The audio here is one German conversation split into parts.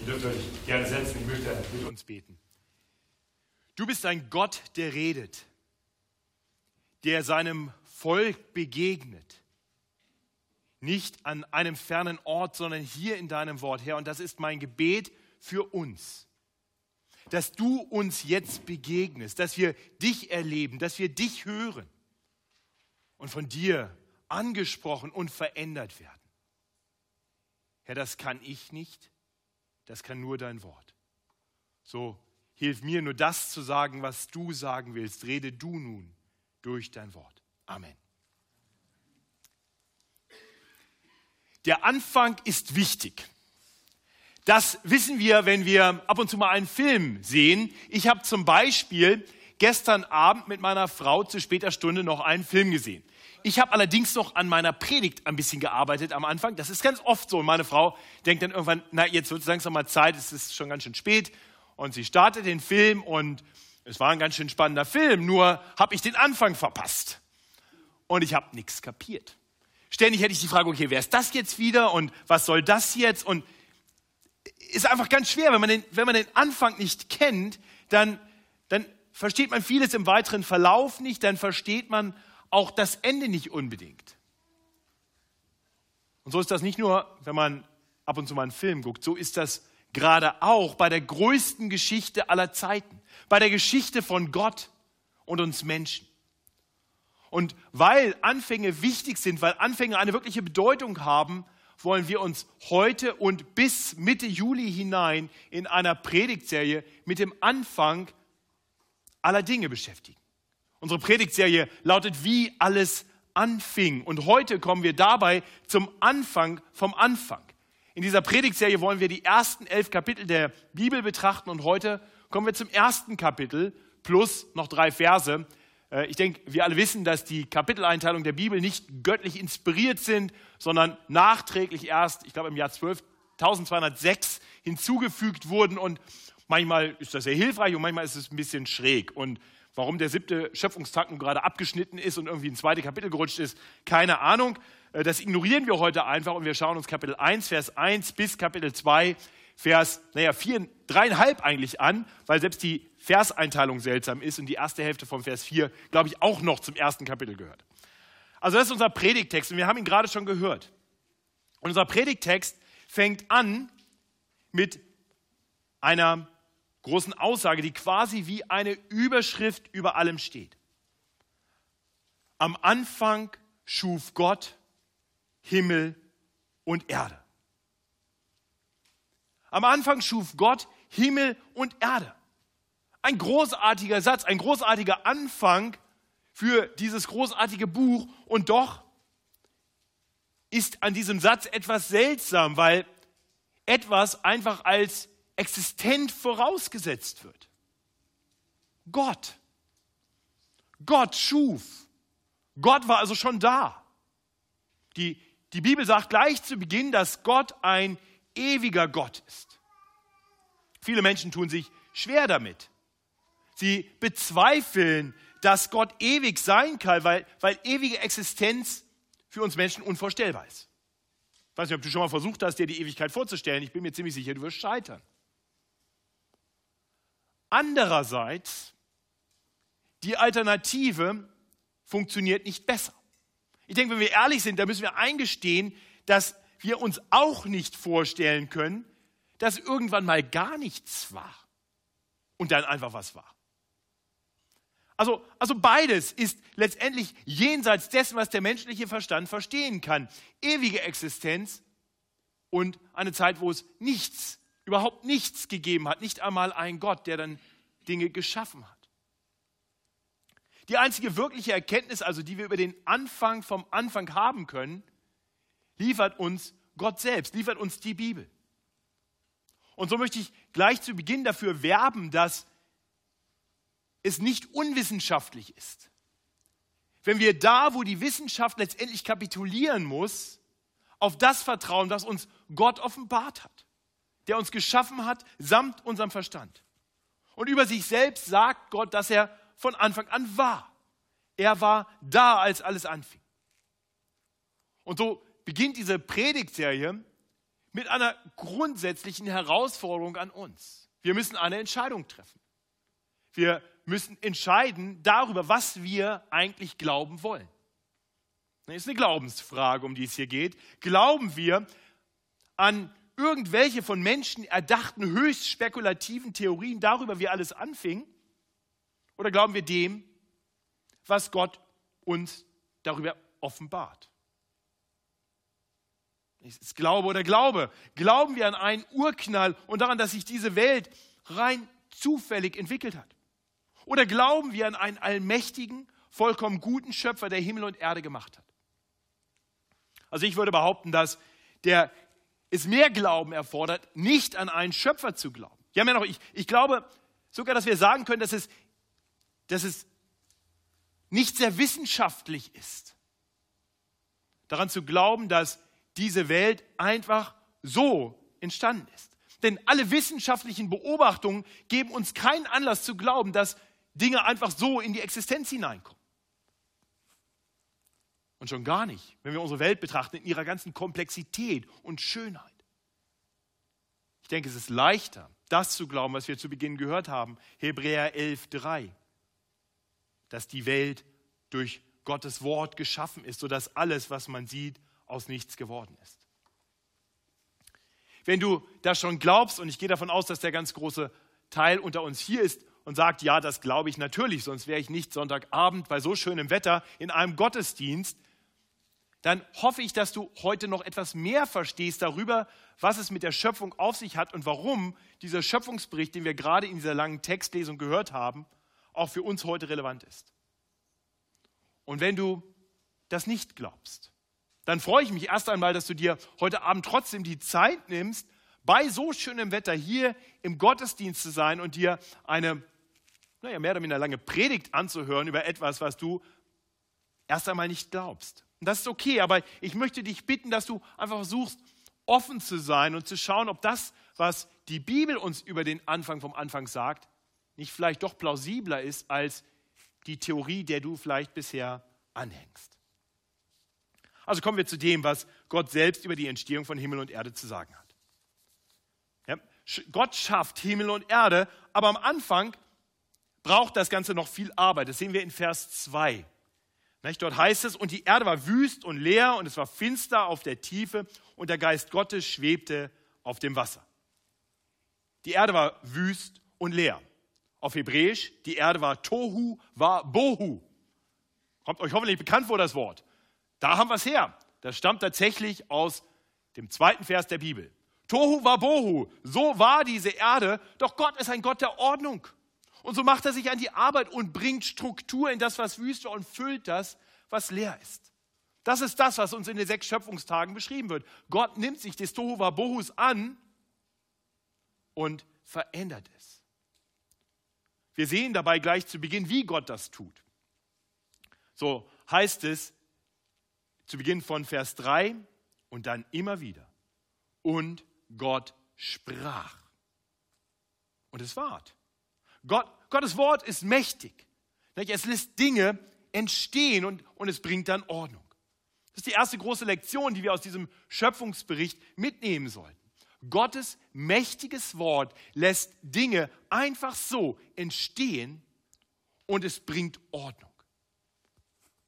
Ihr dürft euch gerne setzen, ich möchte mit uns beten. Du bist ein Gott, der redet, der seinem Volk begegnet. Nicht an einem fernen Ort, sondern hier in deinem Wort, Herr. Und das ist mein Gebet für uns. Dass du uns jetzt begegnest, dass wir dich erleben, dass wir dich hören und von dir angesprochen und verändert werden. Herr, das kann ich nicht, das kann nur dein Wort. So hilf mir nur das zu sagen, was du sagen willst. Rede du nun durch dein Wort. Amen. Der Anfang ist wichtig. Das wissen wir, wenn wir ab und zu mal einen Film sehen. Ich habe zum Beispiel gestern Abend mit meiner Frau zu später Stunde noch einen Film gesehen. Ich habe allerdings noch an meiner Predigt ein bisschen gearbeitet am Anfang. Das ist ganz oft so. Und meine Frau denkt dann irgendwann, na, jetzt wird es langsam mal Zeit, es ist schon ganz schön spät. Und sie startet den Film und es war ein ganz schön spannender Film, nur habe ich den Anfang verpasst. Und ich habe nichts kapiert. Ständig hätte ich die Frage, okay, wer ist das jetzt wieder und was soll das jetzt? Und ist einfach ganz schwer, wenn man den, wenn man den Anfang nicht kennt, dann, dann versteht man vieles im weiteren Verlauf nicht, dann versteht man auch das Ende nicht unbedingt. Und so ist das nicht nur, wenn man ab und zu mal einen Film guckt, so ist das gerade auch bei der größten Geschichte aller Zeiten, bei der Geschichte von Gott und uns Menschen. Und weil Anfänge wichtig sind, weil Anfänge eine wirkliche Bedeutung haben, wollen wir uns heute und bis Mitte Juli hinein in einer Predigtserie mit dem Anfang aller Dinge beschäftigen. Unsere Predigtserie lautet, wie alles anfing. Und heute kommen wir dabei zum Anfang vom Anfang. In dieser Predigtserie wollen wir die ersten elf Kapitel der Bibel betrachten und heute kommen wir zum ersten Kapitel plus noch drei Verse. Äh, ich denke, wir alle wissen, dass die Kapiteleinteilung der Bibel nicht göttlich inspiriert sind, sondern nachträglich erst, ich glaube im Jahr 12, 1206 hinzugefügt wurden und manchmal ist das sehr hilfreich und manchmal ist es ein bisschen schräg. Und Warum der siebte Schöpfungstag nun gerade abgeschnitten ist und irgendwie ein zweites Kapitel gerutscht ist, keine Ahnung. Äh, das ignorieren wir heute einfach und wir schauen uns Kapitel 1, Vers 1 bis Kapitel 2, Vers, naja, vier, dreieinhalb eigentlich an, weil selbst die Verseinteilung seltsam ist und die erste Hälfte vom Vers 4, glaube ich, auch noch zum ersten Kapitel gehört. Also das ist unser Predigtext und wir haben ihn gerade schon gehört. Und unser Predigtext fängt an mit einer großen Aussage, die quasi wie eine Überschrift über allem steht. Am Anfang schuf Gott Himmel und Erde. Am Anfang schuf Gott Himmel und Erde. Ein großartiger Satz, ein großartiger Anfang für dieses großartige Buch. Und doch ist an diesem Satz etwas seltsam, weil etwas einfach als existent vorausgesetzt wird. Gott. Gott schuf. Gott war also schon da. Die, die Bibel sagt gleich zu Beginn, dass Gott ein ewiger Gott ist. Viele Menschen tun sich schwer damit. Sie bezweifeln, dass Gott ewig sein kann, weil, weil ewige Existenz für uns Menschen unvorstellbar ist. Ich weiß nicht, ob du schon mal versucht hast, dir die Ewigkeit vorzustellen. Ich bin mir ziemlich sicher, du wirst scheitern. Andererseits, die Alternative funktioniert nicht besser. Ich denke, wenn wir ehrlich sind, dann müssen wir eingestehen, dass wir uns auch nicht vorstellen können, dass irgendwann mal gar nichts war und dann einfach was war. Also, also beides ist letztendlich jenseits dessen, was der menschliche Verstand verstehen kann. Ewige Existenz und eine Zeit, wo es nichts überhaupt nichts gegeben hat, nicht einmal ein Gott, der dann Dinge geschaffen hat. Die einzige wirkliche Erkenntnis, also die wir über den Anfang vom Anfang haben können, liefert uns Gott selbst, liefert uns die Bibel. Und so möchte ich gleich zu Beginn dafür werben, dass es nicht unwissenschaftlich ist. Wenn wir da, wo die Wissenschaft letztendlich kapitulieren muss, auf das vertrauen, was uns Gott offenbart hat der uns geschaffen hat, samt unserem Verstand. Und über sich selbst sagt Gott, dass er von Anfang an war. Er war da, als alles anfing. Und so beginnt diese Predigtserie mit einer grundsätzlichen Herausforderung an uns. Wir müssen eine Entscheidung treffen. Wir müssen entscheiden darüber, was wir eigentlich glauben wollen. Das ist eine Glaubensfrage, um die es hier geht. Glauben wir an irgendwelche von Menschen erdachten, höchst spekulativen Theorien darüber, wie alles anfing? Oder glauben wir dem, was Gott uns darüber offenbart? Es Glaube oder Glaube. Glauben wir an einen Urknall und daran, dass sich diese Welt rein zufällig entwickelt hat? Oder glauben wir an einen allmächtigen, vollkommen guten Schöpfer, der Himmel und Erde gemacht hat? Also ich würde behaupten, dass der es mehr Glauben erfordert, nicht an einen Schöpfer zu glauben. Ja, noch, ich, ich glaube sogar, dass wir sagen können, dass es, dass es nicht sehr wissenschaftlich ist, daran zu glauben, dass diese Welt einfach so entstanden ist. Denn alle wissenschaftlichen Beobachtungen geben uns keinen Anlass zu glauben, dass Dinge einfach so in die Existenz hineinkommen. Und schon gar nicht, wenn wir unsere Welt betrachten in ihrer ganzen Komplexität und Schönheit. Ich denke, es ist leichter, das zu glauben, was wir zu Beginn gehört haben, Hebräer 11.3, dass die Welt durch Gottes Wort geschaffen ist, sodass alles, was man sieht, aus nichts geworden ist. Wenn du das schon glaubst, und ich gehe davon aus, dass der ganz große Teil unter uns hier ist und sagt, ja, das glaube ich natürlich, sonst wäre ich nicht Sonntagabend bei so schönem Wetter in einem Gottesdienst, dann hoffe ich, dass du heute noch etwas mehr verstehst darüber, was es mit der Schöpfung auf sich hat und warum dieser Schöpfungsbericht, den wir gerade in dieser langen Textlesung gehört haben, auch für uns heute relevant ist. Und wenn du das nicht glaubst, dann freue ich mich erst einmal, dass du dir heute Abend trotzdem die Zeit nimmst, bei so schönem Wetter hier im Gottesdienst zu sein und dir eine, naja, mehr oder minder lange Predigt anzuhören über etwas, was du erst einmal nicht glaubst. Und das ist okay, aber ich möchte dich bitten, dass du einfach versuchst, offen zu sein und zu schauen, ob das, was die Bibel uns über den Anfang vom Anfang sagt, nicht vielleicht doch plausibler ist als die Theorie, der du vielleicht bisher anhängst. Also kommen wir zu dem, was Gott selbst über die Entstehung von Himmel und Erde zu sagen hat. Ja, Gott schafft Himmel und Erde, aber am Anfang braucht das Ganze noch viel Arbeit. Das sehen wir in Vers 2. Dort heißt es, und die Erde war wüst und leer und es war finster auf der Tiefe und der Geist Gottes schwebte auf dem Wasser. Die Erde war wüst und leer. Auf Hebräisch, die Erde war Tohu, war Bohu. Kommt euch hoffentlich bekannt vor das Wort. Da haben wir es her. Das stammt tatsächlich aus dem zweiten Vers der Bibel. Tohu war Bohu. So war diese Erde. Doch Gott ist ein Gott der Ordnung. Und so macht er sich an die Arbeit und bringt Struktur in das, was wüste und füllt das, was leer ist. Das ist das, was uns in den sechs Schöpfungstagen beschrieben wird. Gott nimmt sich des Tohu Bohus an und verändert es. Wir sehen dabei gleich zu Beginn, wie Gott das tut. So heißt es zu Beginn von Vers 3 und dann immer wieder. Und Gott sprach. Und es ward. Gott, Gottes Wort ist mächtig. Es lässt Dinge entstehen und, und es bringt dann Ordnung. Das ist die erste große Lektion, die wir aus diesem Schöpfungsbericht mitnehmen sollten. Gottes mächtiges Wort lässt Dinge einfach so entstehen und es bringt Ordnung.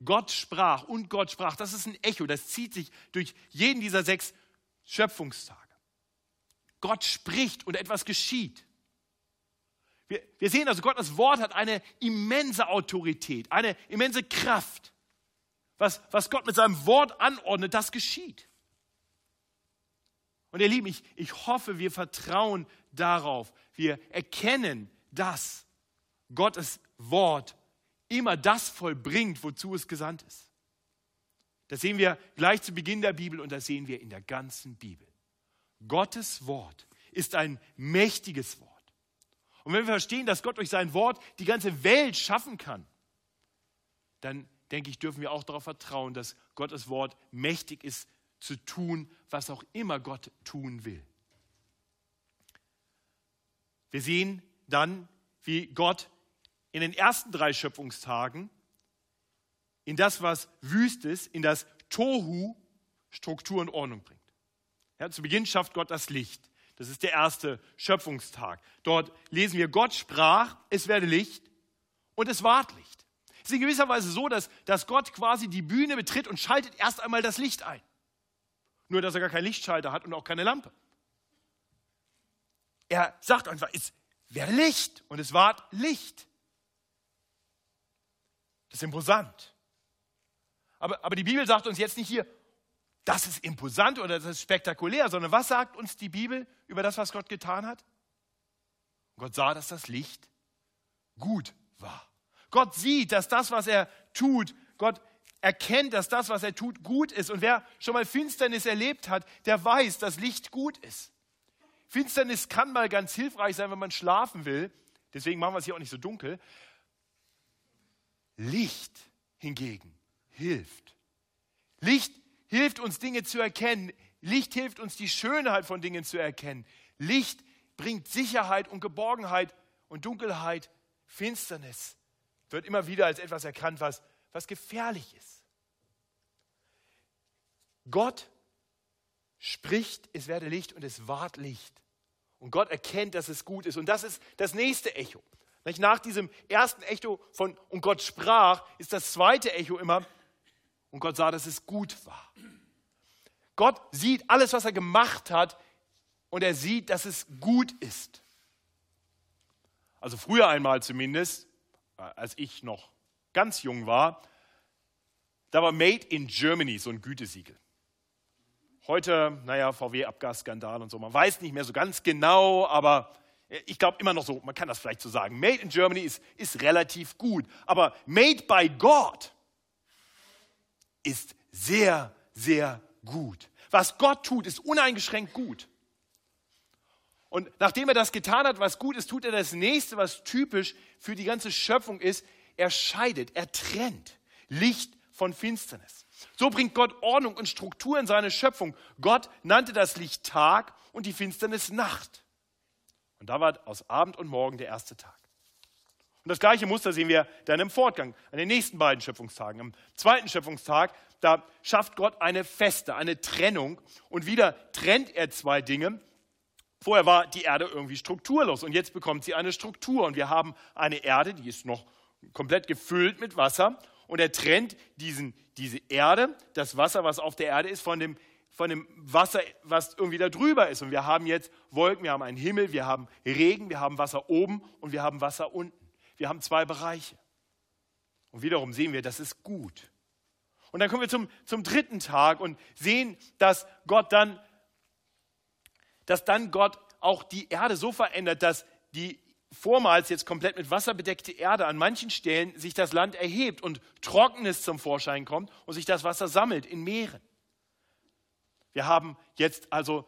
Gott sprach und Gott sprach, das ist ein Echo, das zieht sich durch jeden dieser sechs Schöpfungstage. Gott spricht und etwas geschieht. Wir, wir sehen also, Gottes Wort hat eine immense Autorität, eine immense Kraft. Was, was Gott mit seinem Wort anordnet, das geschieht. Und ihr Lieben, ich, ich hoffe, wir vertrauen darauf. Wir erkennen, dass Gottes Wort immer das vollbringt, wozu es gesandt ist. Das sehen wir gleich zu Beginn der Bibel und das sehen wir in der ganzen Bibel. Gottes Wort ist ein mächtiges Wort. Und wenn wir verstehen, dass Gott durch sein Wort die ganze Welt schaffen kann, dann denke ich, dürfen wir auch darauf vertrauen, dass Gottes Wort mächtig ist zu tun, was auch immer Gott tun will. Wir sehen dann, wie Gott in den ersten drei Schöpfungstagen in das, was wüst ist, in das Tohu Struktur und Ordnung bringt. Ja, zu Beginn schafft Gott das Licht. Das ist der erste Schöpfungstag. Dort lesen wir, Gott sprach, es werde Licht und es ward Licht. Es ist in gewisser Weise so, dass, dass Gott quasi die Bühne betritt und schaltet erst einmal das Licht ein. Nur, dass er gar keinen Lichtschalter hat und auch keine Lampe. Er sagt einfach, es werde Licht und es ward Licht. Das ist imposant. Aber, aber die Bibel sagt uns jetzt nicht hier, das ist imposant oder das ist spektakulär, sondern was sagt uns die Bibel über das, was Gott getan hat? Gott sah, dass das Licht gut war. Gott sieht, dass das, was er tut, Gott erkennt, dass das, was er tut, gut ist. Und wer schon mal Finsternis erlebt hat, der weiß, dass Licht gut ist. Finsternis kann mal ganz hilfreich sein, wenn man schlafen will. Deswegen machen wir es hier auch nicht so dunkel. Licht hingegen hilft. Licht hilft uns Dinge zu erkennen. Licht hilft uns die Schönheit von Dingen zu erkennen. Licht bringt Sicherheit und Geborgenheit und Dunkelheit, Finsternis wird immer wieder als etwas erkannt, was, was gefährlich ist. Gott spricht, es werde Licht und es ward Licht. Und Gott erkennt, dass es gut ist. Und das ist das nächste Echo. Nach diesem ersten Echo von und Gott sprach, ist das zweite Echo immer, und Gott sah, dass es gut war. Gott sieht alles, was er gemacht hat, und er sieht, dass es gut ist. Also früher einmal zumindest, als ich noch ganz jung war, da war Made in Germany so ein Gütesiegel. Heute, naja, VW-Abgasskandal und so, man weiß nicht mehr so ganz genau, aber ich glaube immer noch so, man kann das vielleicht so sagen. Made in Germany ist, ist relativ gut, aber Made by God ist sehr, sehr gut. Was Gott tut, ist uneingeschränkt gut. Und nachdem er das getan hat, was gut ist, tut er das nächste, was typisch für die ganze Schöpfung ist. Er scheidet, er trennt Licht von Finsternis. So bringt Gott Ordnung und Struktur in seine Schöpfung. Gott nannte das Licht Tag und die Finsternis Nacht. Und da war aus Abend und Morgen der erste Tag. Und das gleiche Muster sehen wir dann im Fortgang, an den nächsten beiden Schöpfungstagen. Am zweiten Schöpfungstag, da schafft Gott eine Feste, eine Trennung. Und wieder trennt er zwei Dinge. Vorher war die Erde irgendwie strukturlos und jetzt bekommt sie eine Struktur. Und wir haben eine Erde, die ist noch komplett gefüllt mit Wasser. Und er trennt diesen, diese Erde, das Wasser, was auf der Erde ist, von dem, von dem Wasser, was irgendwie da drüber ist. Und wir haben jetzt Wolken, wir haben einen Himmel, wir haben Regen, wir haben Wasser oben und wir haben Wasser unten. Wir haben zwei Bereiche. Und wiederum sehen wir, das ist gut. Und dann kommen wir zum, zum dritten Tag und sehen, dass Gott dann, dass dann Gott auch die Erde so verändert, dass die vormals jetzt komplett mit Wasser bedeckte Erde an manchen Stellen sich das Land erhebt und Trockenes zum Vorschein kommt und sich das Wasser sammelt in Meeren. Wir haben jetzt also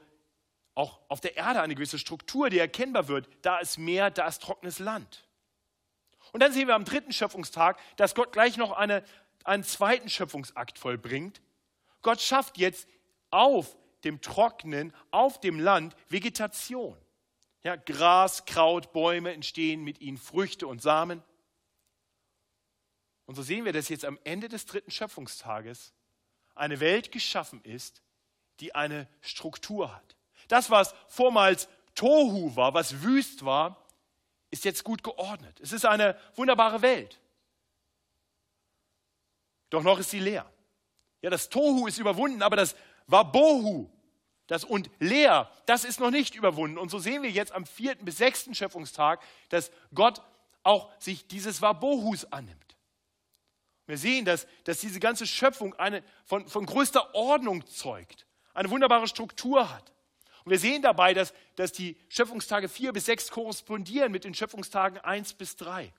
auch auf der Erde eine gewisse Struktur, die erkennbar wird. Da ist Meer, da ist trockenes Land. Und dann sehen wir am dritten Schöpfungstag, dass Gott gleich noch eine, einen zweiten Schöpfungsakt vollbringt. Gott schafft jetzt auf dem Trocknen, auf dem Land Vegetation. Ja, Gras, Kraut, Bäume entstehen mit ihnen Früchte und Samen. Und so sehen wir, dass jetzt am Ende des dritten Schöpfungstages eine Welt geschaffen ist, die eine Struktur hat. Das, was vormals Tohu war, was wüst war, ist jetzt gut geordnet. Es ist eine wunderbare Welt. Doch noch ist sie leer. Ja, das Tohu ist überwunden, aber das Wabohu, das und leer, das ist noch nicht überwunden. Und so sehen wir jetzt am vierten bis sechsten Schöpfungstag, dass Gott auch sich dieses Wabohus annimmt. Wir sehen, dass, dass diese ganze Schöpfung eine, von, von größter Ordnung zeugt, eine wunderbare Struktur hat. Und wir sehen dabei, dass, dass die Schöpfungstage 4 bis 6 korrespondieren mit den Schöpfungstagen 1 bis 3.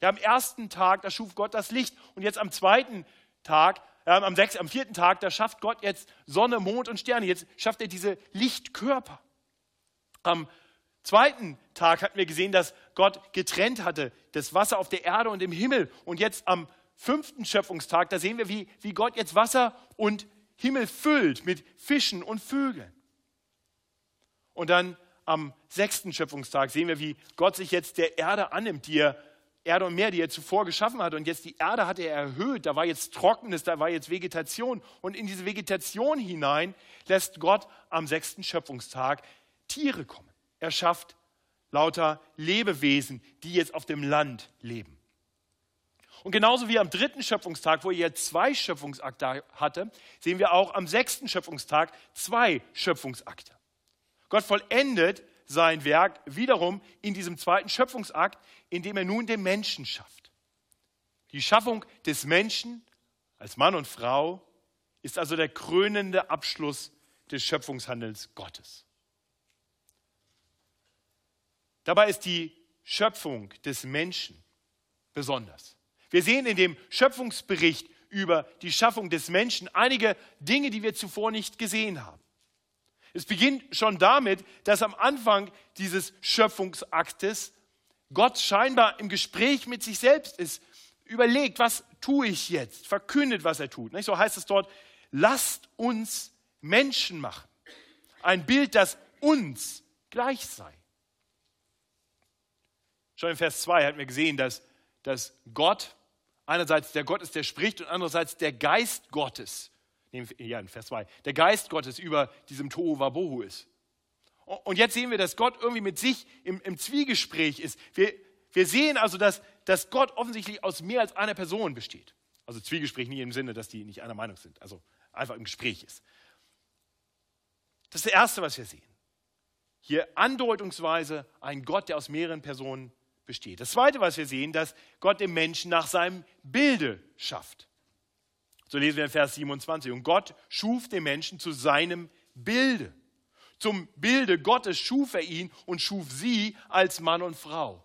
Ja, am ersten Tag, da schuf Gott das Licht. Und jetzt am zweiten Tag, äh, am, sechs, am vierten Tag, da schafft Gott jetzt Sonne, Mond und Sterne. Jetzt schafft er diese Lichtkörper. Am zweiten Tag hatten wir gesehen, dass Gott getrennt hatte, das Wasser auf der Erde und im Himmel. Und jetzt am fünften Schöpfungstag, da sehen wir, wie, wie Gott jetzt Wasser und Himmel füllt mit Fischen und Vögeln. Und dann am sechsten Schöpfungstag sehen wir, wie Gott sich jetzt der Erde annimmt, die er Erde und Meer, die er zuvor geschaffen hat. Und jetzt die Erde hat er erhöht. Da war jetzt Trockenes, da war jetzt Vegetation. Und in diese Vegetation hinein lässt Gott am sechsten Schöpfungstag Tiere kommen. Er schafft lauter Lebewesen, die jetzt auf dem Land leben. Und genauso wie am dritten Schöpfungstag, wo er zwei Schöpfungsakte hatte, sehen wir auch am sechsten Schöpfungstag zwei Schöpfungsakte. Gott vollendet sein Werk wiederum in diesem zweiten Schöpfungsakt, indem er nun den Menschen schafft. Die Schaffung des Menschen als Mann und Frau ist also der krönende Abschluss des Schöpfungshandels Gottes. Dabei ist die Schöpfung des Menschen besonders. Wir sehen in dem Schöpfungsbericht über die Schaffung des Menschen einige Dinge, die wir zuvor nicht gesehen haben. Es beginnt schon damit, dass am Anfang dieses Schöpfungsaktes Gott scheinbar im Gespräch mit sich selbst ist, überlegt, was tue ich jetzt, verkündet, was er tut. So heißt es dort, lasst uns Menschen machen. Ein Bild, das uns gleich sei. Schon in Vers 2 hatten wir gesehen, dass, dass Gott einerseits der Gott ist, der spricht und andererseits der Geist Gottes ja, in Vers 2, der Geist Gottes über diesem Tohu Wabohu ist. Und jetzt sehen wir, dass Gott irgendwie mit sich im, im Zwiegespräch ist. Wir, wir sehen also, dass, dass Gott offensichtlich aus mehr als einer Person besteht. Also Zwiegespräch nie im Sinne, dass die nicht einer Meinung sind, also einfach im Gespräch ist. Das ist das Erste, was wir sehen. Hier andeutungsweise ein Gott, der aus mehreren Personen besteht. Das Zweite, was wir sehen, dass Gott den Menschen nach seinem Bilde schafft. So lesen wir in Vers 27. Und Gott schuf den Menschen zu seinem Bilde. Zum Bilde Gottes schuf er ihn und schuf sie als Mann und Frau.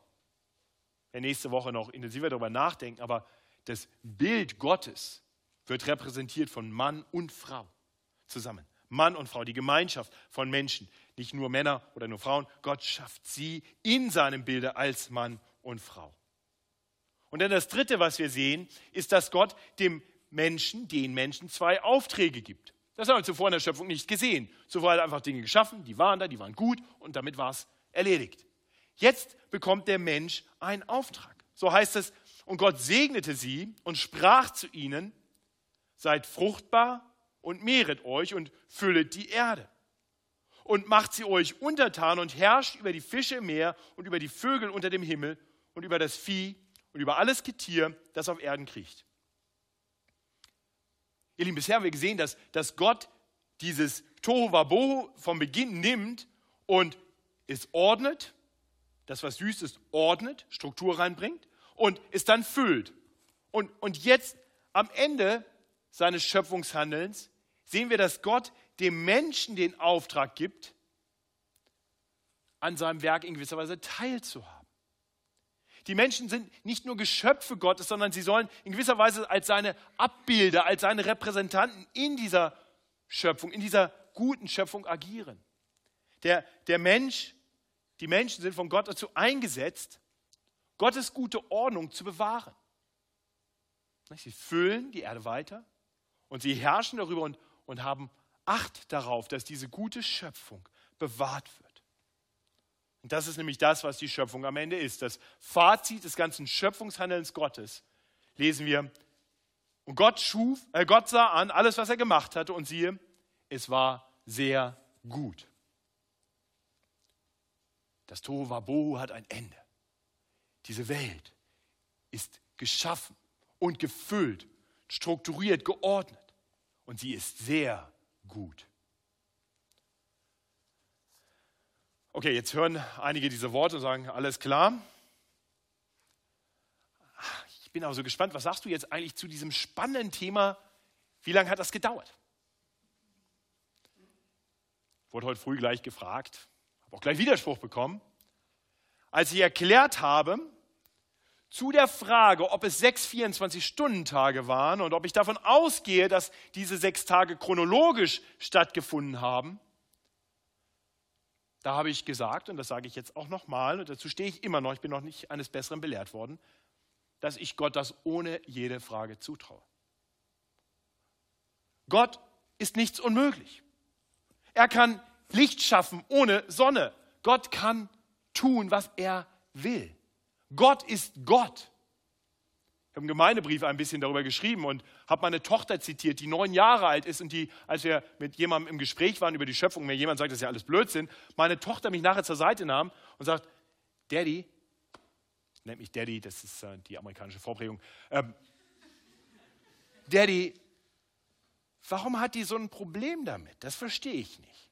Wir nächste Woche noch intensiver darüber nachdenken, aber das Bild Gottes wird repräsentiert von Mann und Frau zusammen. Mann und Frau, die Gemeinschaft von Menschen, nicht nur Männer oder nur Frauen. Gott schafft sie in seinem Bilde als Mann und Frau. Und dann das Dritte, was wir sehen, ist, dass Gott dem Menschen, den Menschen zwei Aufträge gibt. Das haben wir zuvor in der Schöpfung nicht gesehen. Zuvor hat er einfach Dinge geschaffen, die waren da, die waren gut und damit war es erledigt. Jetzt bekommt der Mensch einen Auftrag. So heißt es, und Gott segnete sie und sprach zu ihnen, seid fruchtbar und mehret euch und füllet die Erde. Und macht sie euch untertan und herrscht über die Fische im Meer und über die Vögel unter dem Himmel und über das Vieh und über alles Getier, das auf Erden kriecht. Ihr Lieben, bisher haben wir gesehen, dass, dass Gott dieses Tohu Wabohu vom Beginn nimmt und es ordnet, das, was süß ist, ordnet, Struktur reinbringt und es dann füllt. Und, und jetzt am Ende seines Schöpfungshandelns sehen wir, dass Gott dem Menschen den Auftrag gibt, an seinem Werk in gewisser Weise teilzuhaben. Die Menschen sind nicht nur Geschöpfe Gottes, sondern sie sollen in gewisser Weise als seine Abbilder, als seine Repräsentanten in dieser Schöpfung, in dieser guten Schöpfung agieren. Der, der Mensch, die Menschen sind von Gott dazu eingesetzt, Gottes gute Ordnung zu bewahren. Sie füllen die Erde weiter und sie herrschen darüber und, und haben Acht darauf, dass diese gute Schöpfung bewahrt wird. Und das ist nämlich das, was die Schöpfung am Ende ist. Das Fazit des ganzen Schöpfungshandelns Gottes lesen wir. Und Gott schuf, äh, Gott sah an alles, was er gemacht hatte, und siehe, es war sehr gut. Das Tohu Wabohu hat ein Ende. Diese Welt ist geschaffen und gefüllt, strukturiert, geordnet. Und sie ist sehr gut. Okay, jetzt hören einige diese Worte und sagen, alles klar. Ich bin aber so gespannt, was sagst du jetzt eigentlich zu diesem spannenden Thema? Wie lange hat das gedauert? Wurde heute früh gleich gefragt, habe auch gleich Widerspruch bekommen. Als ich erklärt habe, zu der Frage, ob es sechs 24-Stunden-Tage waren und ob ich davon ausgehe, dass diese sechs Tage chronologisch stattgefunden haben, da habe ich gesagt, und das sage ich jetzt auch nochmal, und dazu stehe ich immer noch, ich bin noch nicht eines Besseren belehrt worden, dass ich Gott das ohne jede Frage zutraue. Gott ist nichts unmöglich. Er kann Licht schaffen ohne Sonne. Gott kann tun, was er will. Gott ist Gott. Ich habe im Gemeindebrief ein bisschen darüber geschrieben und habe meine Tochter zitiert, die neun Jahre alt ist und die, als wir mit jemandem im Gespräch waren über die Schöpfung, mir jemand sagt, das ist ja alles Blödsinn, meine Tochter mich nachher zur Seite nahm und sagt, Daddy, nennt mich Daddy, das ist äh, die amerikanische Vorprägung, ähm, Daddy, warum hat die so ein Problem damit? Das verstehe ich nicht.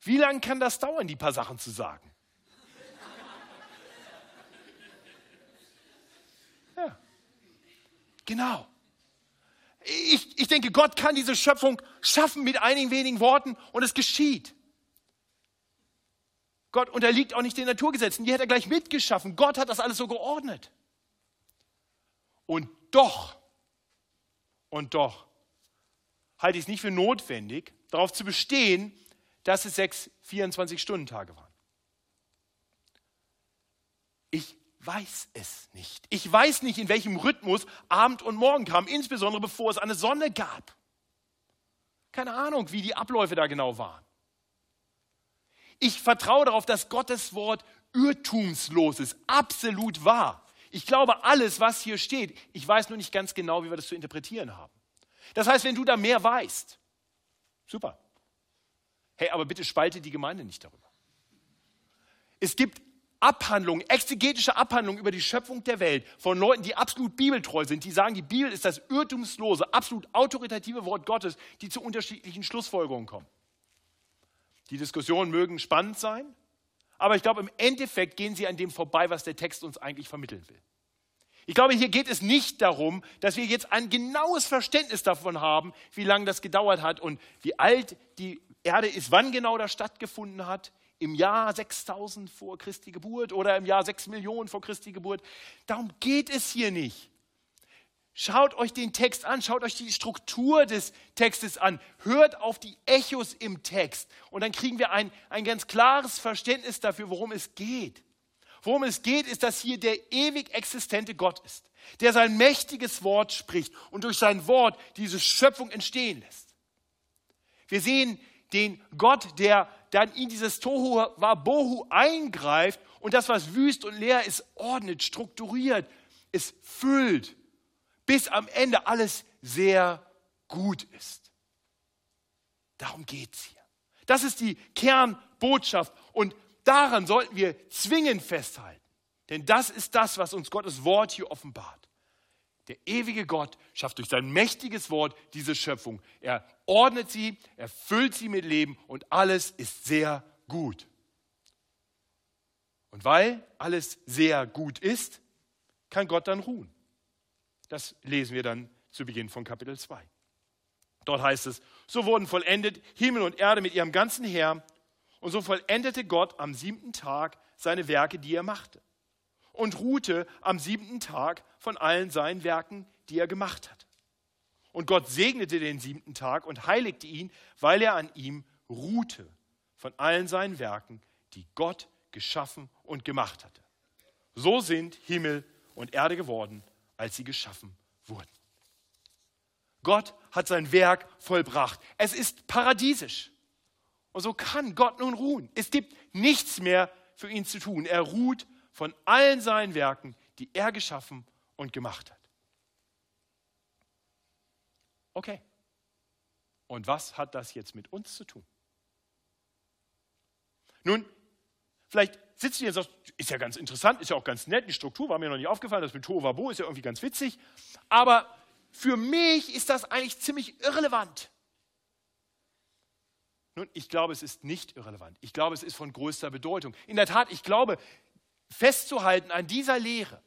Wie lange kann das dauern, die paar Sachen zu sagen? Genau. Ich, ich denke, Gott kann diese Schöpfung schaffen mit einigen wenigen Worten und es geschieht. Gott unterliegt auch nicht den Naturgesetzen, die hat er gleich mitgeschaffen. Gott hat das alles so geordnet. Und doch, und doch, halte ich es nicht für notwendig, darauf zu bestehen, dass es sechs 24-Stunden-Tage waren. Ich weiß es nicht. Ich weiß nicht, in welchem Rhythmus Abend und Morgen kam, insbesondere bevor es eine Sonne gab. Keine Ahnung, wie die Abläufe da genau waren. Ich vertraue darauf, dass Gottes Wort irrtumslos ist, absolut wahr. Ich glaube alles, was hier steht. Ich weiß nur nicht ganz genau, wie wir das zu interpretieren haben. Das heißt, wenn du da mehr weißt, super. Hey, aber bitte spalte die Gemeinde nicht darüber. Es gibt Abhandlungen, exegetische Abhandlungen über die Schöpfung der Welt von Leuten, die absolut bibeltreu sind, die sagen, die Bibel ist das irrtumslose, absolut autoritative Wort Gottes, die zu unterschiedlichen Schlussfolgerungen kommen. Die Diskussionen mögen spannend sein, aber ich glaube, im Endeffekt gehen sie an dem vorbei, was der Text uns eigentlich vermitteln will. Ich glaube, hier geht es nicht darum, dass wir jetzt ein genaues Verständnis davon haben, wie lange das gedauert hat und wie alt die Erde ist, wann genau das stattgefunden hat, im Jahr 6000 vor Christi Geburt oder im Jahr 6 Millionen vor Christi Geburt. Darum geht es hier nicht. Schaut euch den Text an, schaut euch die Struktur des Textes an, hört auf die Echos im Text und dann kriegen wir ein, ein ganz klares Verständnis dafür, worum es geht. Worum es geht, ist, dass hier der ewig existente Gott ist, der sein mächtiges Wort spricht und durch sein Wort diese Schöpfung entstehen lässt. Wir sehen den Gott, der dann in dieses Tohu Wabohu eingreift und das, was wüst und leer ist, ordnet, strukturiert, es füllt bis am Ende alles sehr gut ist. Darum geht es hier. Das ist die Kernbotschaft und daran sollten wir zwingend festhalten. Denn das ist das, was uns Gottes Wort hier offenbart. Der ewige Gott schafft durch sein mächtiges Wort diese Schöpfung. Er ordnet sie, er füllt sie mit Leben und alles ist sehr gut. Und weil alles sehr gut ist, kann Gott dann ruhen. Das lesen wir dann zu Beginn von Kapitel 2. Dort heißt es, so wurden vollendet Himmel und Erde mit ihrem ganzen Heer und so vollendete Gott am siebten Tag seine Werke, die er machte und ruhte am siebten Tag von allen seinen Werken, die er gemacht hat. Und Gott segnete den siebten Tag und heiligte ihn, weil er an ihm ruhte von allen seinen Werken, die Gott geschaffen und gemacht hatte. So sind Himmel und Erde geworden als sie geschaffen wurden. Gott hat sein Werk vollbracht. Es ist paradiesisch. Und so kann Gott nun ruhen. Es gibt nichts mehr für ihn zu tun. Er ruht von allen seinen Werken, die er geschaffen und gemacht hat. Okay. Und was hat das jetzt mit uns zu tun? Nun, vielleicht sitzt ihr und sagt, ist ja ganz interessant, ist ja auch ganz nett, die Struktur war mir noch nicht aufgefallen, das mit Tohuwabo ist ja irgendwie ganz witzig, aber für mich ist das eigentlich ziemlich irrelevant. Nun, ich glaube, es ist nicht irrelevant. Ich glaube, es ist von größter Bedeutung. In der Tat, ich glaube, festzuhalten an dieser Lehre,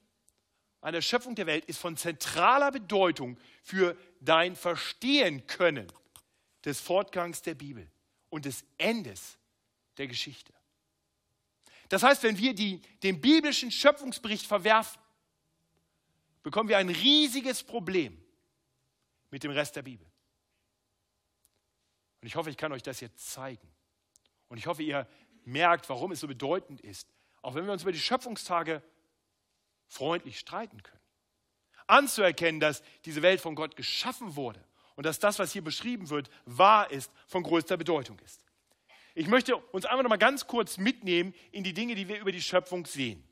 an der Schöpfung der Welt, ist von zentraler Bedeutung für dein Verstehen können des Fortgangs der Bibel und des Endes der Geschichte. Das heißt, wenn wir die, den biblischen Schöpfungsbericht verwerfen, bekommen wir ein riesiges Problem mit dem Rest der Bibel. Und ich hoffe, ich kann euch das jetzt zeigen. Und ich hoffe, ihr merkt, warum es so bedeutend ist, auch wenn wir uns über die Schöpfungstage freundlich streiten können. Anzuerkennen, dass diese Welt von Gott geschaffen wurde und dass das, was hier beschrieben wird, wahr ist, von größter Bedeutung ist. Ich möchte uns einfach noch mal ganz kurz mitnehmen in die Dinge, die wir über die Schöpfung sehen.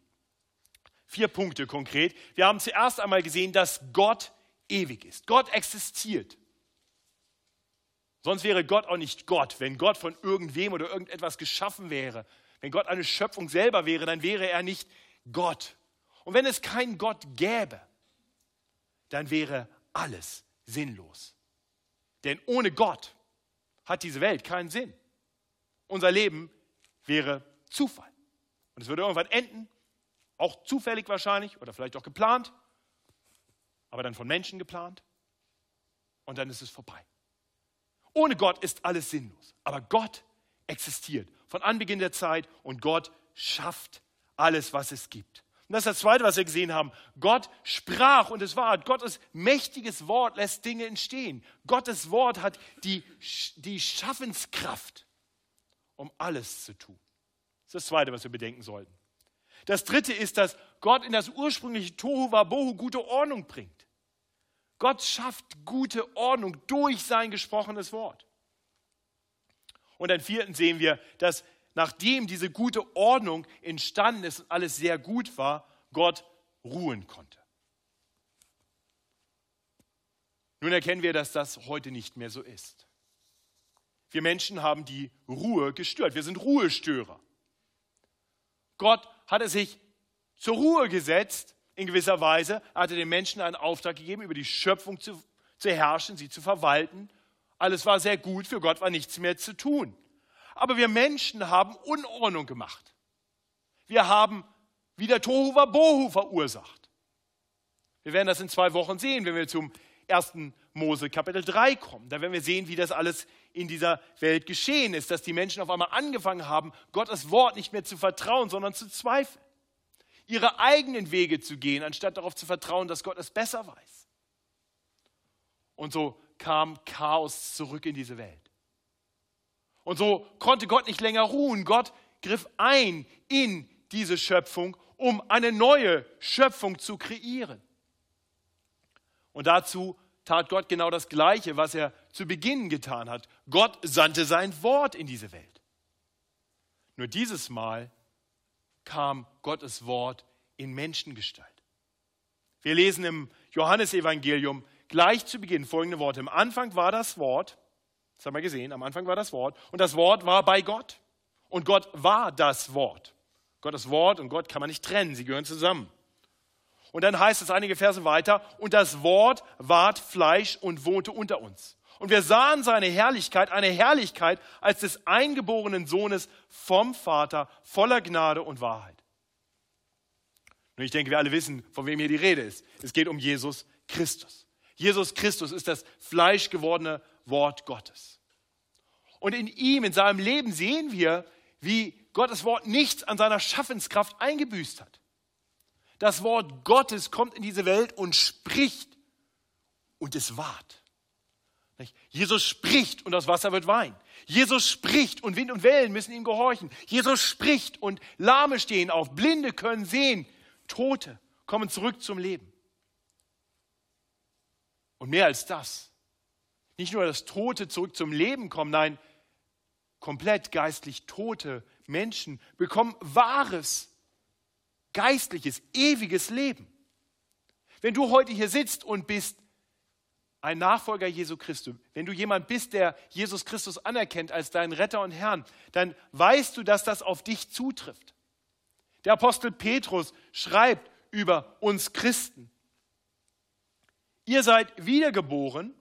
Vier Punkte konkret. Wir haben zuerst einmal gesehen, dass Gott ewig ist. Gott existiert. Sonst wäre Gott auch nicht Gott. Wenn Gott von irgendwem oder irgendetwas geschaffen wäre, wenn Gott eine Schöpfung selber wäre, dann wäre er nicht Gott. Und wenn es keinen Gott gäbe, dann wäre alles sinnlos. Denn ohne Gott hat diese Welt keinen Sinn. Unser Leben wäre Zufall. Und es würde irgendwann enden, auch zufällig wahrscheinlich oder vielleicht auch geplant, aber dann von Menschen geplant. Und dann ist es vorbei. Ohne Gott ist alles sinnlos. Aber Gott existiert von Anbeginn der Zeit und Gott schafft alles, was es gibt. Und das ist das Zweite, was wir gesehen haben. Gott sprach und es war. Gottes mächtiges Wort lässt Dinge entstehen. Gottes Wort hat die, die Schaffenskraft, um alles zu tun. Das ist das Zweite, was wir bedenken sollten. Das Dritte ist, dass Gott in das ursprüngliche Tohu Wabohu gute Ordnung bringt. Gott schafft gute Ordnung durch sein gesprochenes Wort. Und dann vierten sehen wir, dass nachdem diese gute Ordnung entstanden ist und alles sehr gut war, Gott ruhen konnte. Nun erkennen wir, dass das heute nicht mehr so ist. Wir Menschen haben die Ruhe gestört. Wir sind Ruhestörer. Gott hatte sich zur Ruhe gesetzt in gewisser Weise, er hatte den Menschen einen Auftrag gegeben, über die Schöpfung zu, zu herrschen, sie zu verwalten. Alles war sehr gut, für Gott war nichts mehr zu tun. Aber wir Menschen haben Unordnung gemacht. Wir haben wieder Tohu Wabohu verursacht. Wir werden das in zwei Wochen sehen, wenn wir zum 1. Mose Kapitel 3 kommen. Da werden wir sehen, wie das alles in dieser Welt geschehen ist, dass die Menschen auf einmal angefangen haben, Gottes Wort nicht mehr zu vertrauen, sondern zu zweifeln ihre eigenen Wege zu gehen, anstatt darauf zu vertrauen, dass Gott es besser weiß. Und so kam Chaos zurück in diese Welt. Und so konnte Gott nicht länger ruhen. Gott griff ein in diese Schöpfung, um eine neue Schöpfung zu kreieren. Und dazu tat Gott genau das Gleiche, was er zu Beginn getan hat. Gott sandte sein Wort in diese Welt. Nur dieses Mal kam Gottes Wort in Menschengestalt. Wir lesen im Johannesevangelium gleich zu Beginn folgende Worte. Im Anfang war das Wort, das haben wir gesehen, am Anfang war das Wort und das Wort war bei Gott und Gott war das Wort. Gottes Wort und Gott kann man nicht trennen, sie gehören zusammen. Und dann heißt es einige Verse weiter, und das Wort ward Fleisch und wohnte unter uns. Und wir sahen seine Herrlichkeit, eine Herrlichkeit als des eingeborenen Sohnes vom Vater, voller Gnade und Wahrheit. Und ich denke, wir alle wissen, von wem hier die Rede ist. Es geht um Jesus Christus. Jesus Christus ist das fleischgewordene Wort Gottes. Und in ihm, in seinem Leben sehen wir, wie Gottes Wort nichts an seiner Schaffenskraft eingebüßt hat. Das Wort Gottes kommt in diese Welt und spricht und es wahrt. Jesus spricht und das Wasser wird Wein. Jesus spricht und Wind und Wellen müssen ihm gehorchen. Jesus spricht und Lahme stehen auf, Blinde können sehen, Tote kommen zurück zum Leben. Und mehr als das, nicht nur, dass Tote zurück zum Leben kommen, nein, komplett geistlich tote Menschen bekommen wahres, geistliches, ewiges Leben. Wenn du heute hier sitzt und bist ein Nachfolger Jesu Christus, wenn du jemand bist, der Jesus Christus anerkennt als deinen Retter und Herrn, dann weißt du, dass das auf dich zutrifft. Der Apostel Petrus schreibt über uns Christen. Ihr seid wiedergeboren,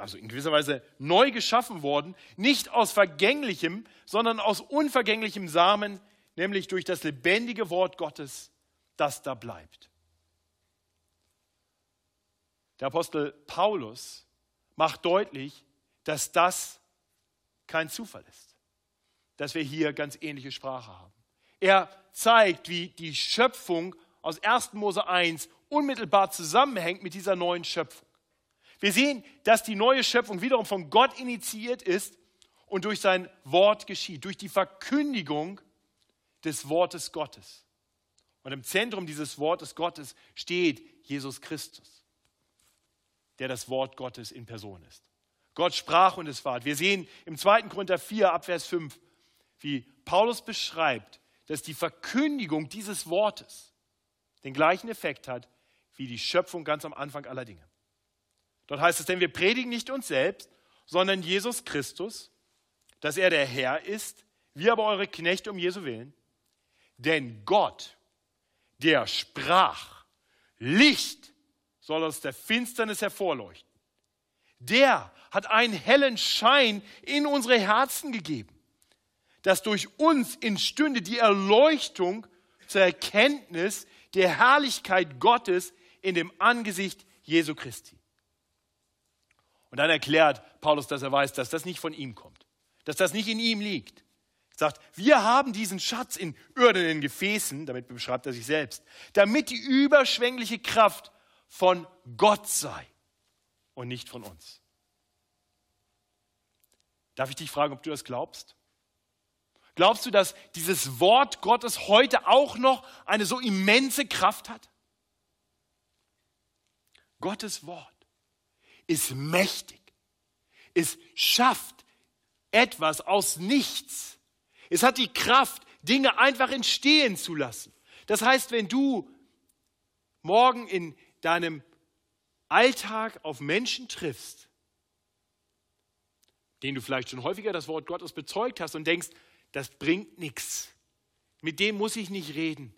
also in gewisser Weise neu geschaffen worden, nicht aus vergänglichem, sondern aus unvergänglichem Samen, nämlich durch das lebendige Wort Gottes, das da bleibt. Der Apostel Paulus macht deutlich, dass das kein Zufall ist, dass wir hier ganz ähnliche Sprache haben. Er zeigt, wie die Schöpfung aus 1. Mose 1 unmittelbar zusammenhängt mit dieser neuen Schöpfung. Wir sehen, dass die neue Schöpfung wiederum von Gott initiiert ist und durch sein Wort geschieht, durch die Verkündigung des Wortes Gottes. Und im Zentrum dieses Wortes Gottes steht Jesus Christus der das Wort Gottes in Person ist. Gott sprach und es ward. Wir sehen im 2. Korinther 4 ab Vers 5, wie Paulus beschreibt, dass die Verkündigung dieses Wortes den gleichen Effekt hat wie die Schöpfung ganz am Anfang aller Dinge. Dort heißt es, denn wir predigen nicht uns selbst, sondern Jesus Christus, dass er der Herr ist, wir aber eure Knechte um Jesu willen. Denn Gott, der sprach, Licht soll aus der Finsternis hervorleuchten. Der hat einen hellen Schein in unsere Herzen gegeben, dass durch uns entstünde die Erleuchtung zur Erkenntnis der Herrlichkeit Gottes in dem Angesicht Jesu Christi. Und dann erklärt Paulus, dass er weiß, dass das nicht von ihm kommt, dass das nicht in ihm liegt. Er sagt, wir haben diesen Schatz in irdenen Gefäßen, damit beschreibt er sich selbst, damit die überschwängliche Kraft von Gott sei und nicht von uns. Darf ich dich fragen, ob du das glaubst? Glaubst du, dass dieses Wort Gottes heute auch noch eine so immense Kraft hat? Gottes Wort ist mächtig. Es schafft etwas aus nichts. Es hat die Kraft, Dinge einfach entstehen zu lassen. Das heißt, wenn du morgen in deinem Alltag auf Menschen triffst, denen du vielleicht schon häufiger das Wort Gottes bezeugt hast und denkst, das bringt nichts. Mit dem muss ich nicht reden.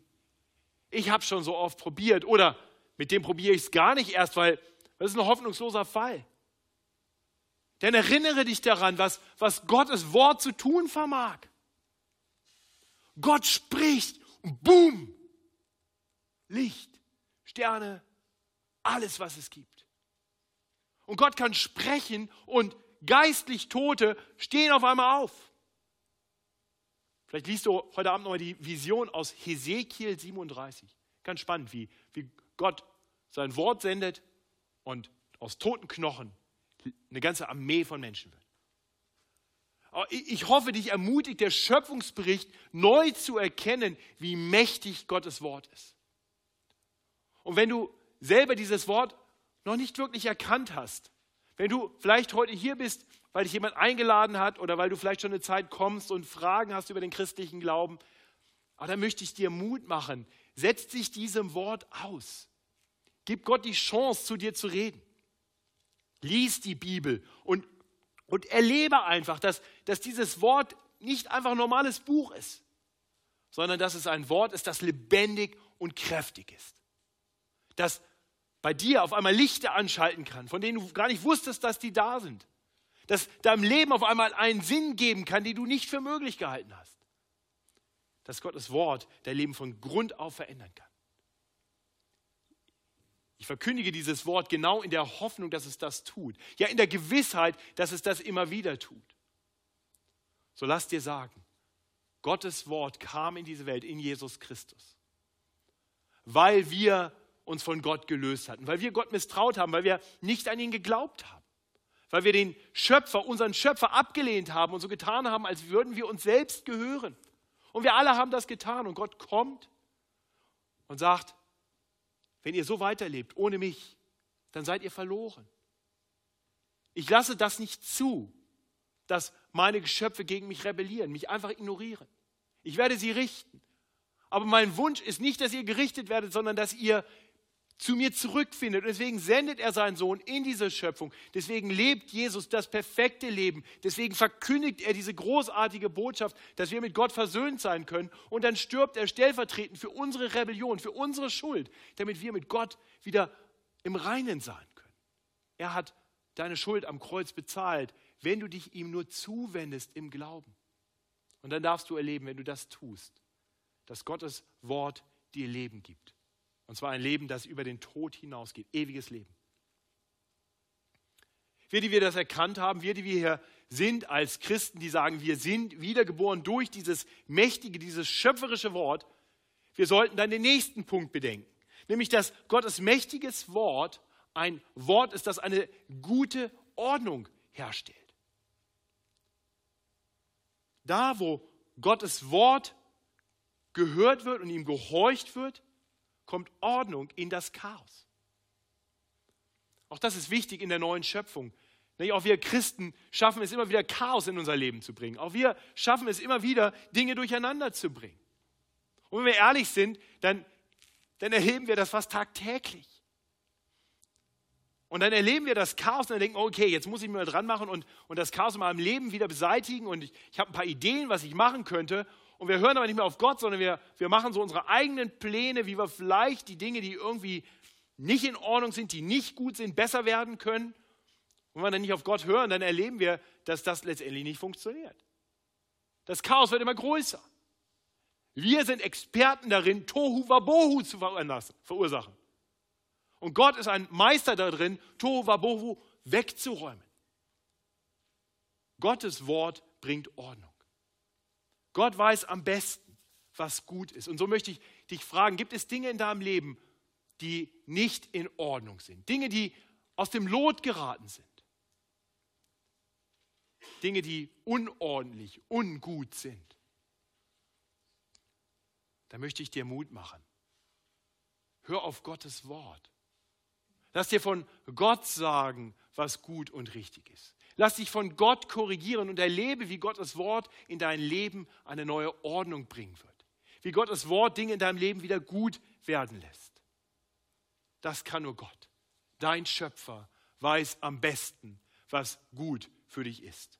Ich habe schon so oft probiert oder mit dem probiere ich es gar nicht erst, weil das ist ein hoffnungsloser Fall. Denn erinnere dich daran, was, was Gottes Wort zu tun vermag. Gott spricht und boom, Licht, Sterne, alles, was es gibt. Und Gott kann sprechen und geistlich Tote stehen auf einmal auf. Vielleicht liest du heute Abend nochmal die Vision aus Hesekiel 37. Ganz spannend, wie, wie Gott sein Wort sendet und aus toten Knochen eine ganze Armee von Menschen wird. Ich hoffe, dich ermutigt der Schöpfungsbericht neu zu erkennen, wie mächtig Gottes Wort ist. Und wenn du selber dieses Wort noch nicht wirklich erkannt hast, wenn du vielleicht heute hier bist, weil dich jemand eingeladen hat oder weil du vielleicht schon eine Zeit kommst und Fragen hast über den christlichen Glauben, aber dann möchte ich dir Mut machen. Setz dich diesem Wort aus. Gib Gott die Chance, zu dir zu reden. Lies die Bibel und, und erlebe einfach, dass, dass dieses Wort nicht einfach ein normales Buch ist, sondern dass es ein Wort ist, das lebendig und kräftig ist. Das bei dir auf einmal Lichter anschalten kann, von denen du gar nicht wusstest, dass die da sind. Das deinem Leben auf einmal einen Sinn geben kann, den du nicht für möglich gehalten hast. Dass Gottes Wort dein Leben von Grund auf verändern kann. Ich verkündige dieses Wort genau in der Hoffnung, dass es das tut. Ja, in der Gewissheit, dass es das immer wieder tut. So lass dir sagen, Gottes Wort kam in diese Welt in Jesus Christus, weil wir uns von Gott gelöst hatten, weil wir Gott misstraut haben, weil wir nicht an ihn geglaubt haben, weil wir den Schöpfer, unseren Schöpfer abgelehnt haben und so getan haben, als würden wir uns selbst gehören. Und wir alle haben das getan und Gott kommt und sagt, wenn ihr so weiterlebt ohne mich, dann seid ihr verloren. Ich lasse das nicht zu, dass meine Geschöpfe gegen mich rebellieren, mich einfach ignorieren. Ich werde sie richten. Aber mein Wunsch ist nicht, dass ihr gerichtet werdet, sondern dass ihr zu mir zurückfindet. Und deswegen sendet er seinen Sohn in diese Schöpfung. Deswegen lebt Jesus das perfekte Leben. Deswegen verkündigt er diese großartige Botschaft, dass wir mit Gott versöhnt sein können. Und dann stirbt er stellvertretend für unsere Rebellion, für unsere Schuld, damit wir mit Gott wieder im Reinen sein können. Er hat deine Schuld am Kreuz bezahlt, wenn du dich ihm nur zuwendest im Glauben. Und dann darfst du erleben, wenn du das tust, dass Gottes Wort dir Leben gibt. Und zwar ein Leben, das über den Tod hinausgeht, ewiges Leben. Wir, die wir das erkannt haben, wir, die wir hier sind als Christen, die sagen, wir sind wiedergeboren durch dieses mächtige, dieses schöpferische Wort, wir sollten dann den nächsten Punkt bedenken, nämlich dass Gottes mächtiges Wort ein Wort ist, das eine gute Ordnung herstellt. Da, wo Gottes Wort gehört wird und ihm gehorcht wird, kommt Ordnung in das Chaos. Auch das ist wichtig in der neuen Schöpfung. Auch wir Christen schaffen es immer wieder, Chaos in unser Leben zu bringen. Auch wir schaffen es immer wieder, Dinge durcheinander zu bringen. Und wenn wir ehrlich sind, dann, dann erleben wir das fast tagtäglich. Und dann erleben wir das Chaos und dann denken, okay, jetzt muss ich mir mal dran machen und, und das Chaos in meinem Leben wieder beseitigen und ich, ich habe ein paar Ideen, was ich machen könnte. Und wir hören aber nicht mehr auf Gott, sondern wir, wir machen so unsere eigenen Pläne, wie wir vielleicht die Dinge, die irgendwie nicht in Ordnung sind, die nicht gut sind, besser werden können. Und wenn wir dann nicht auf Gott hören, dann erleben wir, dass das letztendlich nicht funktioniert. Das Chaos wird immer größer. Wir sind Experten darin, Tohu Wabohu zu verursachen. Und Gott ist ein Meister darin, Tohu Wabohu wegzuräumen. Gottes Wort bringt Ordnung. Gott weiß am besten, was gut ist. Und so möchte ich dich fragen, gibt es Dinge in deinem Leben, die nicht in Ordnung sind? Dinge, die aus dem Lot geraten sind? Dinge, die unordentlich, ungut sind? Da möchte ich dir Mut machen. Hör auf Gottes Wort. Lass dir von Gott sagen, was gut und richtig ist. Lass dich von Gott korrigieren und erlebe, wie Gottes Wort in dein Leben eine neue Ordnung bringen wird. Wie Gottes Wort Dinge in deinem Leben wieder gut werden lässt. Das kann nur Gott. Dein Schöpfer weiß am besten, was gut für dich ist.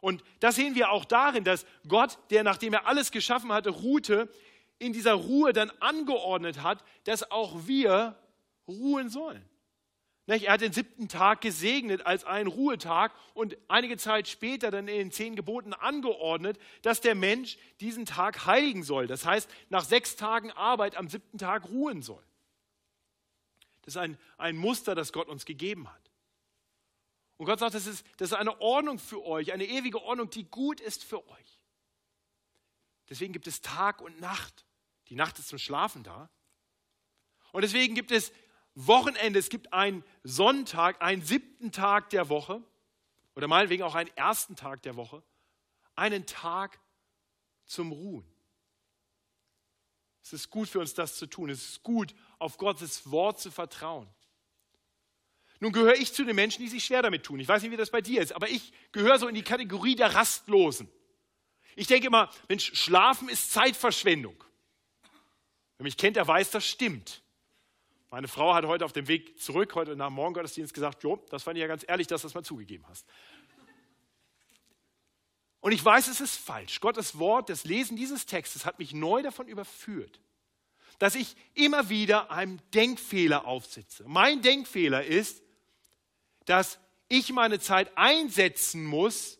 Und das sehen wir auch darin, dass Gott, der nachdem er alles geschaffen hatte, ruhte, in dieser Ruhe dann angeordnet hat, dass auch wir ruhen sollen. Er hat den siebten Tag gesegnet als einen Ruhetag und einige Zeit später dann in den zehn Geboten angeordnet, dass der Mensch diesen Tag heiligen soll. Das heißt, nach sechs Tagen Arbeit am siebten Tag ruhen soll. Das ist ein, ein Muster, das Gott uns gegeben hat. Und Gott sagt, das ist, das ist eine Ordnung für euch, eine ewige Ordnung, die gut ist für euch. Deswegen gibt es Tag und Nacht. Die Nacht ist zum Schlafen da. Und deswegen gibt es Wochenende, es gibt einen Sonntag, einen siebten Tag der Woche oder meinetwegen auch einen ersten Tag der Woche, einen Tag zum Ruhen. Es ist gut für uns, das zu tun. Es ist gut, auf Gottes Wort zu vertrauen. Nun gehöre ich zu den Menschen, die sich schwer damit tun. Ich weiß nicht, wie das bei dir ist, aber ich gehöre so in die Kategorie der Rastlosen. Ich denke immer, Mensch, Schlafen ist Zeitverschwendung. Wer mich kennt, der weiß, das stimmt. Meine Frau hat heute auf dem Weg zurück, heute nach dem Morgengottesdienst gesagt, Jo, das fand ich ja ganz ehrlich, dass du das mal zugegeben hast. Und ich weiß, es ist falsch. Gottes Wort, das Lesen dieses Textes hat mich neu davon überführt, dass ich immer wieder einem Denkfehler aufsitze. Mein Denkfehler ist, dass ich meine Zeit einsetzen muss,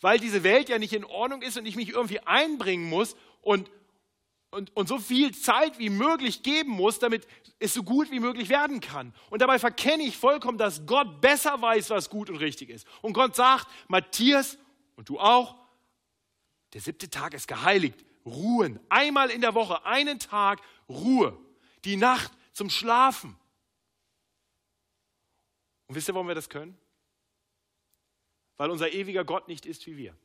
weil diese Welt ja nicht in Ordnung ist und ich mich irgendwie einbringen muss und und, und so viel Zeit wie möglich geben muss, damit es so gut wie möglich werden kann. Und dabei verkenne ich vollkommen, dass Gott besser weiß, was gut und richtig ist. Und Gott sagt, Matthias und du auch, der siebte Tag ist geheiligt. Ruhen. Einmal in der Woche, einen Tag Ruhe. Die Nacht zum Schlafen. Und wisst ihr, warum wir das können? Weil unser ewiger Gott nicht ist wie wir.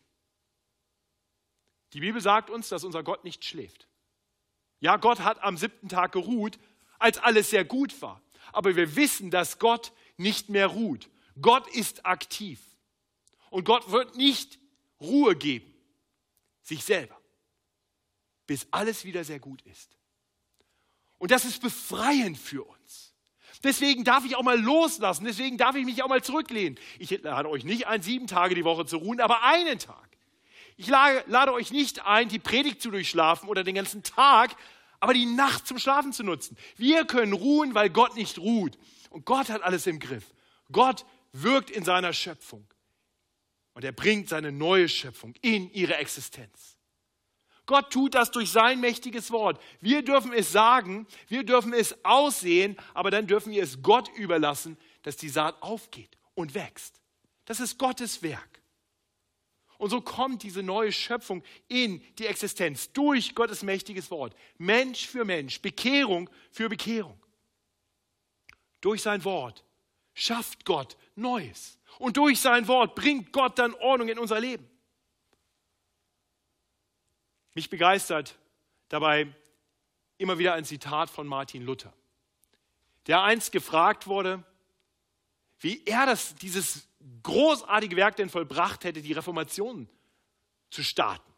Die Bibel sagt uns, dass unser Gott nicht schläft. Ja, Gott hat am siebten Tag geruht, als alles sehr gut war. Aber wir wissen, dass Gott nicht mehr ruht. Gott ist aktiv. Und Gott wird nicht Ruhe geben, sich selber, bis alles wieder sehr gut ist. Und das ist befreiend für uns. Deswegen darf ich auch mal loslassen, deswegen darf ich mich auch mal zurücklehnen. Ich lade euch nicht ein, sieben Tage die Woche zu ruhen, aber einen Tag. Ich lade, euch nicht ein, die Predigt zu durchschlafen oder den ganzen Tag, aber die Nacht zum Schlafen zu nutzen. Wir können ruhen, weil Gott nicht ruht. Und Gott hat alles im Griff. Gott wirkt in seiner Schöpfung. Und er bringt seine neue Schöpfung in ihre Existenz. Gott tut das durch sein mächtiges Wort. Wir dürfen es sagen, wir dürfen es aussehen, aber dann dürfen wir es Gott überlassen, dass die Saat aufgeht und wächst. Das ist Gottes Werk. Und so kommt diese neue Schöpfung in die Existenz durch Gottes mächtiges Wort. Mensch für Mensch, Bekehrung für Bekehrung. Durch sein Wort schafft Gott Neues. Und durch sein Wort bringt Gott dann Ordnung in unser Leben. Mich begeistert dabei immer wieder ein Zitat von Martin Luther, der einst gefragt wurde, wie er das, dieses großartige Werk denn vollbracht hätte, die Reformation zu starten,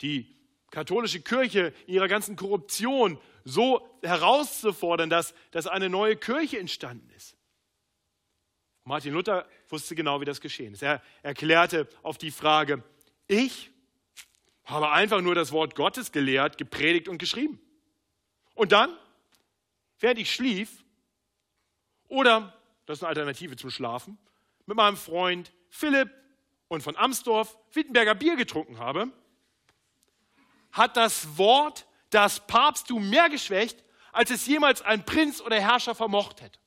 die katholische Kirche in ihrer ganzen Korruption so herauszufordern, dass, dass eine neue Kirche entstanden ist. Martin Luther wusste genau, wie das geschehen ist. Er erklärte auf die Frage, ich habe einfach nur das Wort Gottes gelehrt, gepredigt und geschrieben. Und dann, während ich schlief, oder, das ist eine Alternative zum Schlafen, mit meinem Freund Philipp und von Amsdorf Wittenberger Bier getrunken habe, hat das Wort das Papsttum mehr geschwächt, als es jemals ein Prinz oder Herrscher vermocht hätte.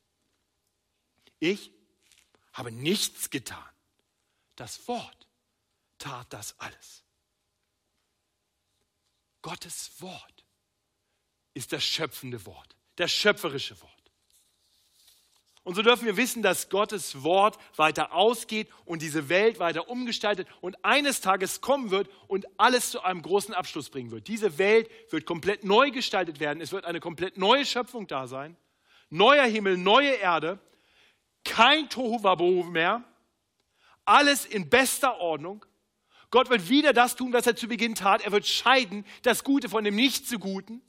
Ich habe nichts getan. Das Wort tat das alles. Gottes Wort ist das schöpfende Wort, das schöpferische Wort. Und so dürfen wir wissen, dass Gottes Wort weiter ausgeht und diese Welt weiter umgestaltet und eines Tages kommen wird und alles zu einem großen Abschluss bringen wird. Diese Welt wird komplett neu gestaltet werden. Es wird eine komplett neue Schöpfung da sein. Neuer Himmel, neue Erde. Kein Tohuwabohu mehr. Alles in bester Ordnung. Gott wird wieder das tun, was er zu Beginn tat. Er wird scheiden, das Gute von dem Nicht so Guten.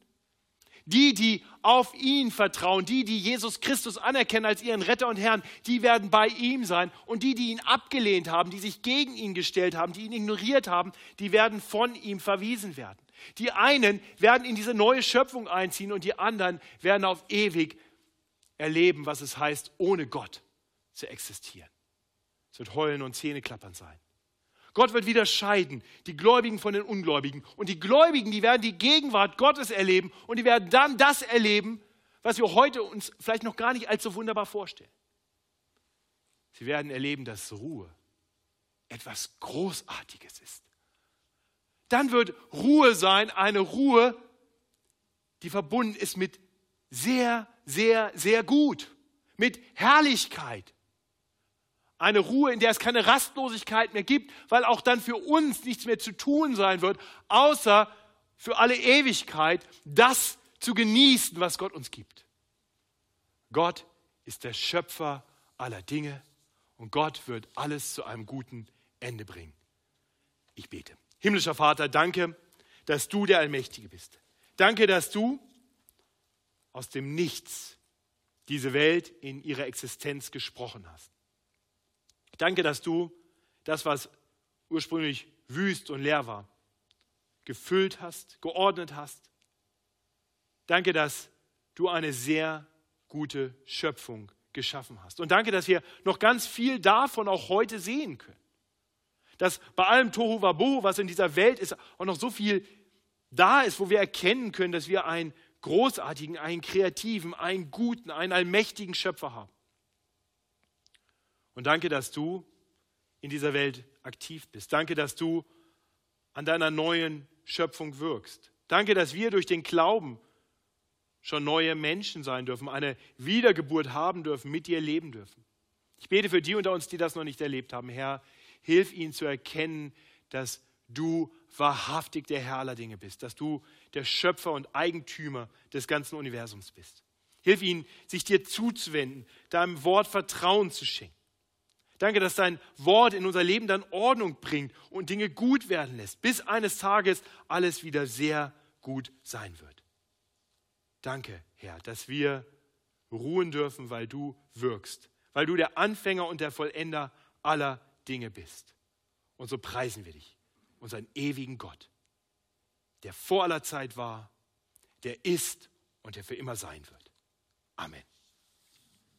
Die, die auf ihn vertrauen, die, die Jesus Christus anerkennen als ihren Retter und Herrn, die werden bei ihm sein. Und die, die ihn abgelehnt haben, die sich gegen ihn gestellt haben, die ihn ignoriert haben, die werden von ihm verwiesen werden. Die einen werden in diese neue Schöpfung einziehen und die anderen werden auf ewig erleben, was es heißt, ohne Gott zu existieren. Es wird Heulen und Zähneklappern sein. Gott wird wieder scheiden, die Gläubigen von den Ungläubigen. Und die Gläubigen, die werden die Gegenwart Gottes erleben und die werden dann das erleben, was wir heute uns vielleicht noch gar nicht allzu wunderbar vorstellen. Sie werden erleben, dass Ruhe etwas Großartiges ist. Dann wird Ruhe sein, eine Ruhe, die verbunden ist mit sehr, sehr, sehr gut, mit Herrlichkeit, eine Ruhe, in der es keine Rastlosigkeit mehr gibt, weil auch dann für uns nichts mehr zu tun sein wird, außer für alle Ewigkeit das zu genießen, was Gott uns gibt. Gott ist der Schöpfer aller Dinge und Gott wird alles zu einem guten Ende bringen. Ich bete. Himmlischer Vater, danke, dass du der Allmächtige bist. Danke, dass du aus dem Nichts diese Welt in ihrer Existenz gesprochen hast. Danke, dass du das, was ursprünglich wüst und leer war, gefüllt hast, geordnet hast. Danke, dass du eine sehr gute Schöpfung geschaffen hast. Und danke, dass wir noch ganz viel davon auch heute sehen können. Dass bei allem Tohu Wabohu, was in dieser Welt ist, auch noch so viel da ist, wo wir erkennen können, dass wir einen großartigen, einen kreativen, einen guten, einen allmächtigen Schöpfer haben. Und danke, dass du in dieser Welt aktiv bist. Danke, dass du an deiner neuen Schöpfung wirkst. Danke, dass wir durch den Glauben schon neue Menschen sein dürfen, eine Wiedergeburt haben dürfen, mit dir leben dürfen. Ich bete für die unter uns, die das noch nicht erlebt haben. Herr, hilf ihnen zu erkennen, dass du wahrhaftig der Herr aller Dinge bist, dass du der Schöpfer und Eigentümer des ganzen Universums bist. Hilf ihnen, sich dir zuzuwenden, deinem Wort Vertrauen zu schenken. Danke, dass dein Wort in unser Leben dann Ordnung bringt und Dinge gut werden lässt, bis eines Tages alles wieder sehr gut sein wird. Danke, Herr, dass wir ruhen dürfen, weil du wirkst, weil du der Anfänger und der Vollender aller Dinge bist. Und so preisen wir dich, unseren ewigen Gott, der vor aller Zeit war, der ist und der für immer sein wird. Amen.